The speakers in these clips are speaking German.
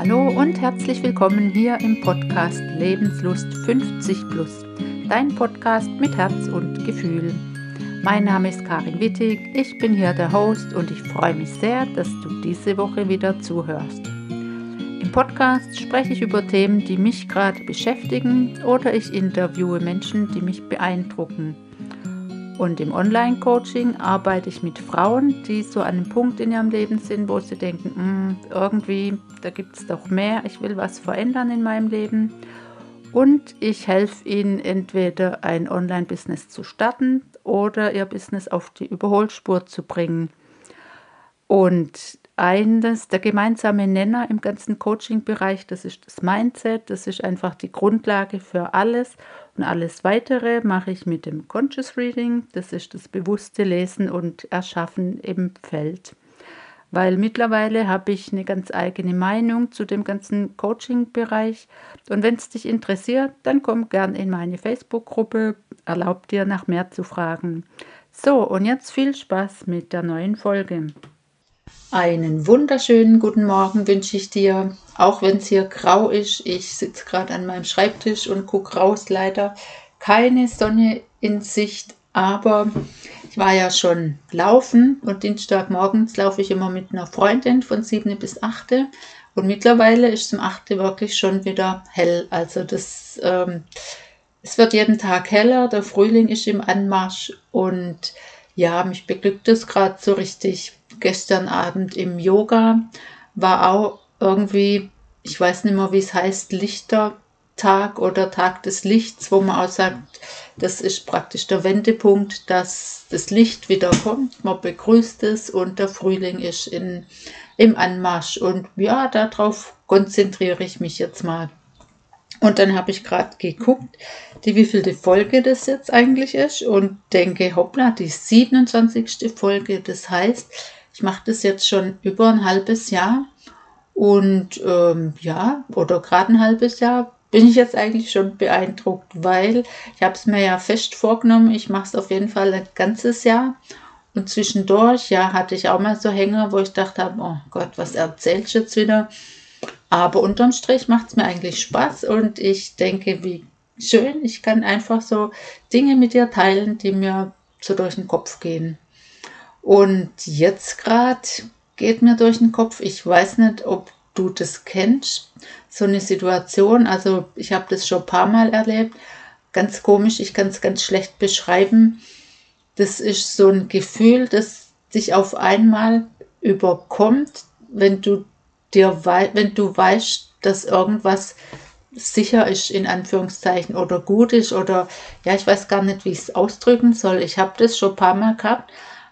Hallo und herzlich willkommen hier im Podcast Lebenslust 50 Plus, dein Podcast mit Herz und Gefühl. Mein Name ist Karin Wittig, ich bin hier der Host und ich freue mich sehr, dass du diese Woche wieder zuhörst. Podcast spreche ich über Themen, die mich gerade beschäftigen oder ich interviewe Menschen, die mich beeindrucken. Und im Online-Coaching arbeite ich mit Frauen, die so an einem Punkt in ihrem Leben sind, wo sie denken, hm, irgendwie, da gibt es doch mehr, ich will was verändern in meinem Leben. Und ich helfe ihnen entweder ein Online-Business zu starten oder ihr Business auf die Überholspur zu bringen. Und eines, der gemeinsame Nenner im ganzen Coaching-Bereich, das ist das Mindset, das ist einfach die Grundlage für alles. Und alles weitere mache ich mit dem Conscious Reading, das ist das bewusste Lesen und Erschaffen im Feld. Weil mittlerweile habe ich eine ganz eigene Meinung zu dem ganzen Coaching-Bereich. Und wenn es dich interessiert, dann komm gern in meine Facebook-Gruppe, erlaub dir nach mehr zu fragen. So, und jetzt viel Spaß mit der neuen Folge. Einen wunderschönen guten Morgen wünsche ich dir, auch wenn es hier grau ist. Ich sitze gerade an meinem Schreibtisch und gucke raus. Leider keine Sonne in Sicht, aber ich war ja schon laufen und Dienstagmorgens laufe ich immer mit einer Freundin von 7 bis 8. Und mittlerweile ist es um 8 wirklich schon wieder hell. Also das, ähm, es wird jeden Tag heller, der Frühling ist im Anmarsch und ja, mich beglückt es gerade so richtig gestern Abend im Yoga war auch irgendwie, ich weiß nicht mehr, wie es heißt, Lichtertag oder Tag des Lichts, wo man auch sagt, das ist praktisch der Wendepunkt, dass das Licht wieder kommt, man begrüßt es und der Frühling ist in, im Anmarsch. Und ja, darauf konzentriere ich mich jetzt mal. Und dann habe ich gerade geguckt, die wievielte Folge das jetzt eigentlich ist und denke, hoppla, die 27. Folge. Das heißt, ich mache das jetzt schon über ein halbes Jahr und ähm, ja, oder gerade ein halbes Jahr bin ich jetzt eigentlich schon beeindruckt, weil ich habe es mir ja fest vorgenommen, ich mache es auf jeden Fall ein ganzes Jahr. Und zwischendurch, ja, hatte ich auch mal so Hänger, wo ich dachte, oh Gott, was erzählt ich jetzt wieder? Aber unterm Strich macht es mir eigentlich Spaß und ich denke, wie schön, ich kann einfach so Dinge mit dir teilen, die mir so durch den Kopf gehen. Und jetzt gerade geht mir durch den Kopf, ich weiß nicht, ob du das kennst, so eine Situation. Also ich habe das schon ein paar Mal erlebt. Ganz komisch, ich kann es ganz schlecht beschreiben. Das ist so ein Gefühl, das dich auf einmal überkommt, wenn du dir wenn du weißt, dass irgendwas sicher ist in Anführungszeichen oder gut ist oder ja, ich weiß gar nicht, wie ich es ausdrücken soll. Ich habe das schon ein paar Mal gehabt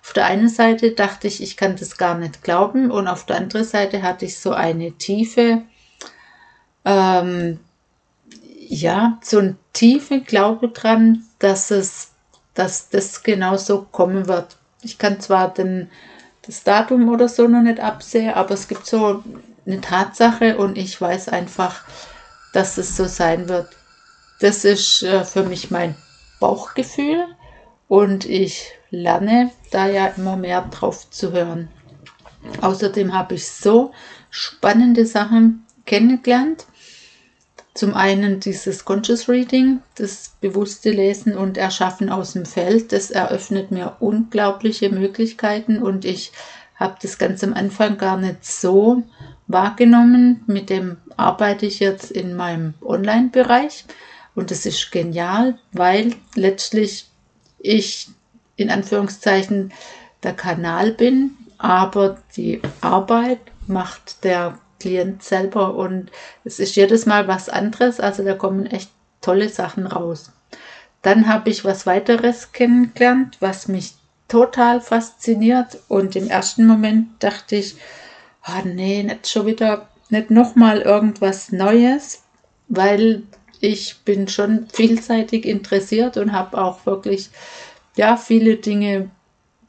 auf der einen Seite dachte ich, ich kann das gar nicht glauben und auf der anderen Seite hatte ich so eine tiefe, ähm, ja, so ein tiefe Glaube dran, dass es, dass das genauso kommen wird. Ich kann zwar den, das Datum oder so noch nicht absehen, aber es gibt so eine Tatsache und ich weiß einfach, dass es so sein wird. Das ist äh, für mich mein Bauchgefühl und ich lerne da ja immer mehr drauf zu hören. Außerdem habe ich so spannende Sachen kennengelernt. Zum einen dieses Conscious Reading, das bewusste Lesen und Erschaffen aus dem Feld, das eröffnet mir unglaubliche Möglichkeiten und ich habe das ganz am Anfang gar nicht so wahrgenommen. Mit dem arbeite ich jetzt in meinem Online-Bereich und es ist genial, weil letztlich ich in Anführungszeichen der Kanal bin, aber die Arbeit macht der Klient selber und es ist jedes Mal was anderes, also da kommen echt tolle Sachen raus. Dann habe ich was weiteres kennengelernt, was mich total fasziniert und im ersten Moment dachte ich, oh nee, nicht schon wieder, nicht nochmal irgendwas Neues, weil ich bin schon vielseitig interessiert und habe auch wirklich ja, viele Dinge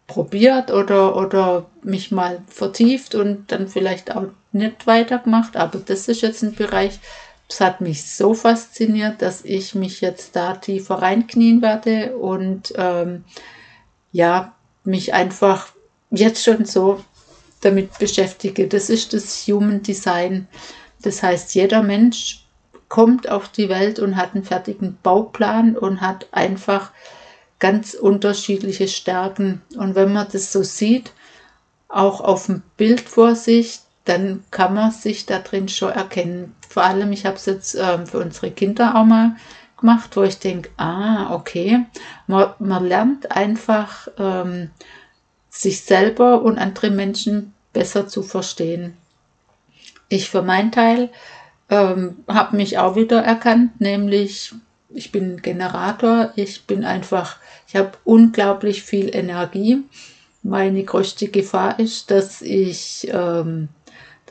probiert oder, oder mich mal vertieft und dann vielleicht auch nicht weitergemacht. Aber das ist jetzt ein Bereich, es hat mich so fasziniert, dass ich mich jetzt da tiefer reinknien werde und ähm, ja, mich einfach jetzt schon so damit beschäftige. Das ist das Human Design. Das heißt, jeder Mensch kommt auf die Welt und hat einen fertigen Bauplan und hat einfach ganz unterschiedliche Stärken. Und wenn man das so sieht, auch auf dem Bild vor sich, dann kann man sich da drin schon erkennen. Vor allem, ich habe es jetzt ähm, für unsere Kinder auch mal gemacht, wo ich denke, ah, okay, man, man lernt einfach ähm, sich selber und andere Menschen besser zu verstehen. Ich für meinen Teil ähm, habe mich auch wieder erkannt, nämlich ich bin Generator, ich bin einfach, ich habe unglaublich viel Energie. Meine größte Gefahr ist, dass ich, ähm,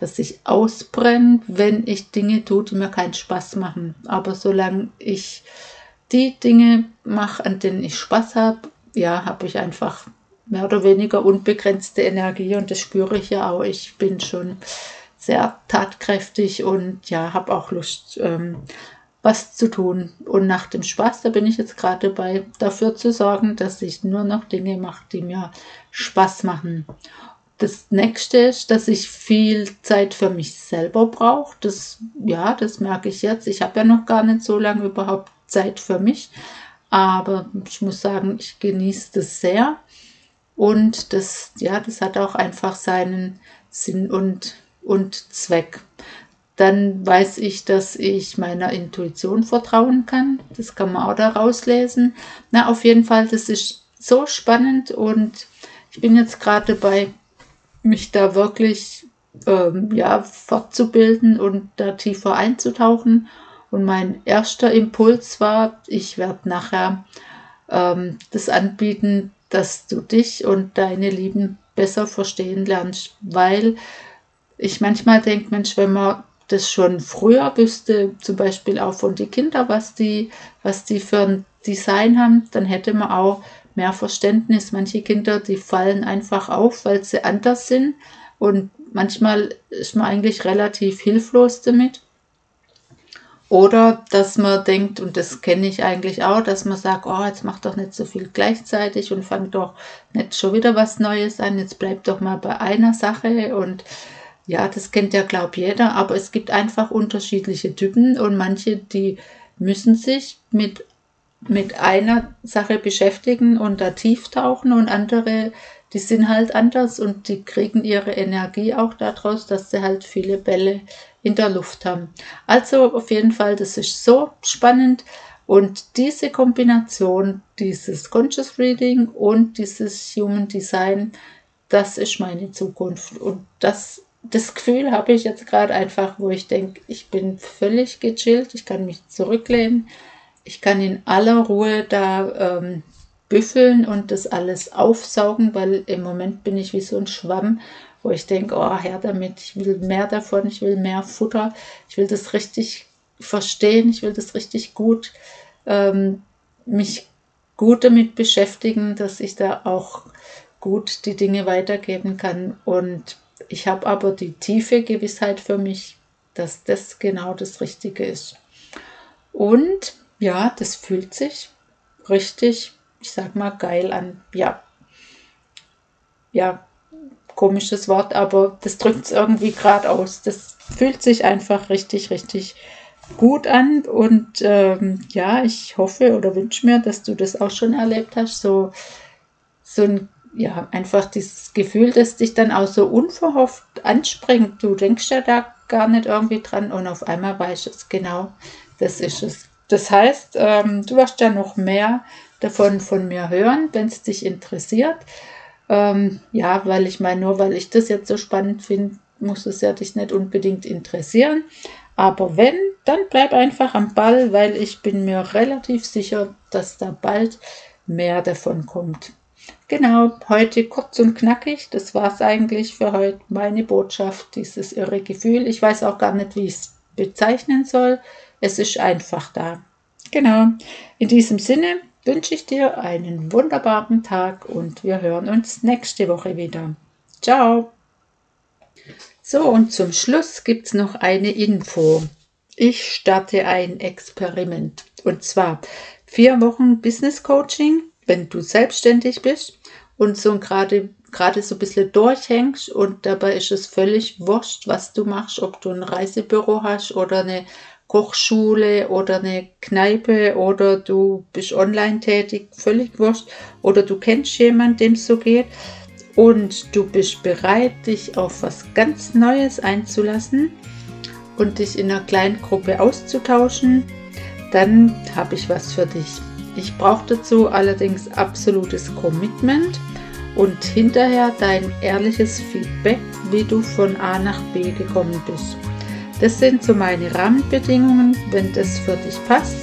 dass ich ausbrenne, wenn ich Dinge tue, die mir keinen Spaß machen. Aber solange ich die Dinge mache, an denen ich Spaß habe, ja, habe ich einfach mehr oder weniger unbegrenzte Energie und das spüre ich ja auch. Ich bin schon sehr tatkräftig und ja, habe auch Lust, ähm, was zu tun. Und nach dem Spaß, da bin ich jetzt gerade dabei, dafür zu sorgen, dass ich nur noch Dinge mache, die mir Spaß machen. Das nächste ist, dass ich viel Zeit für mich selber brauche. Das, ja, das merke ich jetzt. Ich habe ja noch gar nicht so lange überhaupt Zeit für mich. Aber ich muss sagen, ich genieße das sehr. Und das, ja, das hat auch einfach seinen Sinn und, und Zweck. Dann weiß ich, dass ich meiner Intuition vertrauen kann. Das kann man auch da rauslesen. Na, auf jeden Fall, das ist so spannend und ich bin jetzt gerade dabei, mich da wirklich ähm, ja, fortzubilden und da tiefer einzutauchen. Und mein erster Impuls war, ich werde nachher ähm, das anbieten, dass du dich und deine Lieben besser verstehen lernst, weil ich manchmal denke, Mensch, wenn man das schon früher wüsste, zum Beispiel auch von den Kindern, was die, was die für ein Design haben, dann hätte man auch mehr Verständnis. Manche Kinder, die fallen einfach auf, weil sie anders sind. Und manchmal ist man eigentlich relativ hilflos damit. Oder dass man denkt, und das kenne ich eigentlich auch, dass man sagt, oh, jetzt mach doch nicht so viel gleichzeitig und fang doch nicht schon wieder was Neues an, jetzt bleib doch mal bei einer Sache. Und ja, das kennt ja, glaube jeder, aber es gibt einfach unterschiedliche Typen. Und manche, die müssen sich mit, mit einer Sache beschäftigen und da tief tauchen und andere, die sind halt anders und die kriegen ihre Energie auch daraus, dass sie halt viele Bälle in der Luft haben. Also auf jeden Fall, das ist so spannend. Und diese Kombination, dieses Conscious Reading und dieses Human Design, das ist meine Zukunft. Und das, das Gefühl habe ich jetzt gerade einfach, wo ich denke, ich bin völlig gechillt, ich kann mich zurücklehnen, ich kann in aller Ruhe da ähm, büffeln und das alles aufsaugen, weil im Moment bin ich wie so ein Schwamm wo ich denke, oh, her damit, ich will mehr davon, ich will mehr Futter, ich will das richtig verstehen, ich will das richtig gut, ähm, mich gut damit beschäftigen, dass ich da auch gut die Dinge weitergeben kann. Und ich habe aber die tiefe Gewissheit für mich, dass das genau das Richtige ist. Und ja, das fühlt sich richtig, ich sag mal, geil an. Ja. Ja, komisches Wort, aber das drückt es irgendwie gerade aus. Das fühlt sich einfach richtig, richtig gut an. Und ähm, ja, ich hoffe oder wünsche mir, dass du das auch schon erlebt hast. So, so ein, ja, einfach dieses Gefühl, das dich dann auch so unverhofft anspringt. Du denkst ja da gar nicht irgendwie dran und auf einmal weißt du es genau, das ist es. Das heißt, ähm, du wirst ja noch mehr davon von mir hören, wenn es dich interessiert. Ähm, ja, weil ich meine, nur weil ich das jetzt so spannend finde, muss es ja dich nicht unbedingt interessieren. Aber wenn, dann bleib einfach am Ball, weil ich bin mir relativ sicher, dass da bald mehr davon kommt. Genau, heute kurz und knackig. Das war es eigentlich für heute. Meine Botschaft, dieses irre Gefühl. Ich weiß auch gar nicht, wie ich es bezeichnen soll. Es ist einfach da. Genau. In diesem Sinne, wünsche ich dir einen wunderbaren Tag und wir hören uns nächste Woche wieder. Ciao! So, und zum Schluss gibt es noch eine Info. Ich starte ein Experiment. Und zwar vier Wochen Business Coaching, wenn du selbstständig bist und so gerade gerade so ein bisschen durchhängst und dabei ist es völlig wurscht, was du machst, ob du ein Reisebüro hast oder eine Kochschule oder eine Kneipe oder du bist online tätig, völlig wurscht. Oder du kennst jemanden, dem es so geht und du bist bereit, dich auf was ganz Neues einzulassen und dich in einer kleinen Gruppe auszutauschen, dann habe ich was für dich. Ich brauche dazu allerdings absolutes Commitment und hinterher dein ehrliches Feedback, wie du von A nach B gekommen bist. Das sind so meine Rahmenbedingungen. Wenn das für dich passt,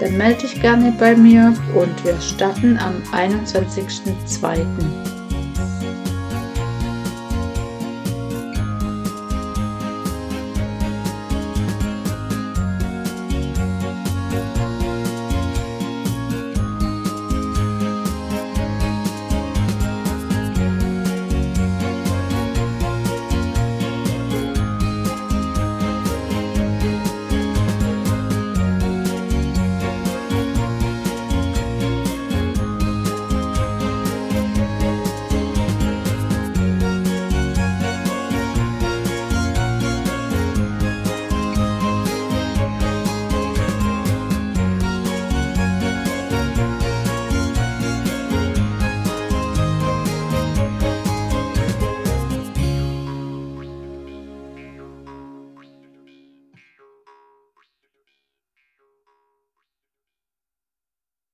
dann melde dich gerne bei mir und wir starten am 21.02.